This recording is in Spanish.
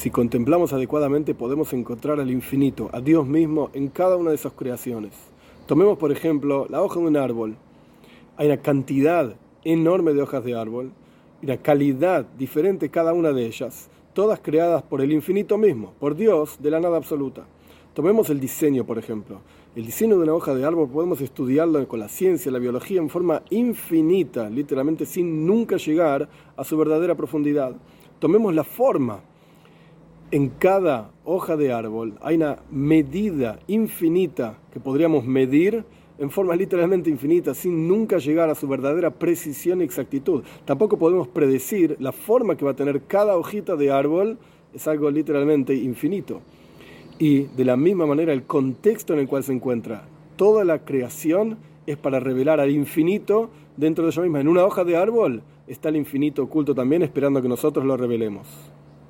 Si contemplamos adecuadamente podemos encontrar al infinito, a Dios mismo, en cada una de esas creaciones. Tomemos por ejemplo la hoja de un árbol. Hay una cantidad enorme de hojas de árbol y una calidad diferente cada una de ellas, todas creadas por el infinito mismo, por Dios de la nada absoluta. Tomemos el diseño, por ejemplo. El diseño de una hoja de árbol podemos estudiarlo con la ciencia, la biología, en forma infinita, literalmente sin nunca llegar a su verdadera profundidad. Tomemos la forma. En cada hoja de árbol hay una medida infinita que podríamos medir en forma literalmente infinita, sin nunca llegar a su verdadera precisión y exactitud. Tampoco podemos predecir la forma que va a tener cada hojita de árbol, es algo literalmente infinito. Y de la misma manera el contexto en el cual se encuentra toda la creación es para revelar al infinito dentro de ella misma. En una hoja de árbol está el infinito oculto también esperando que nosotros lo revelemos.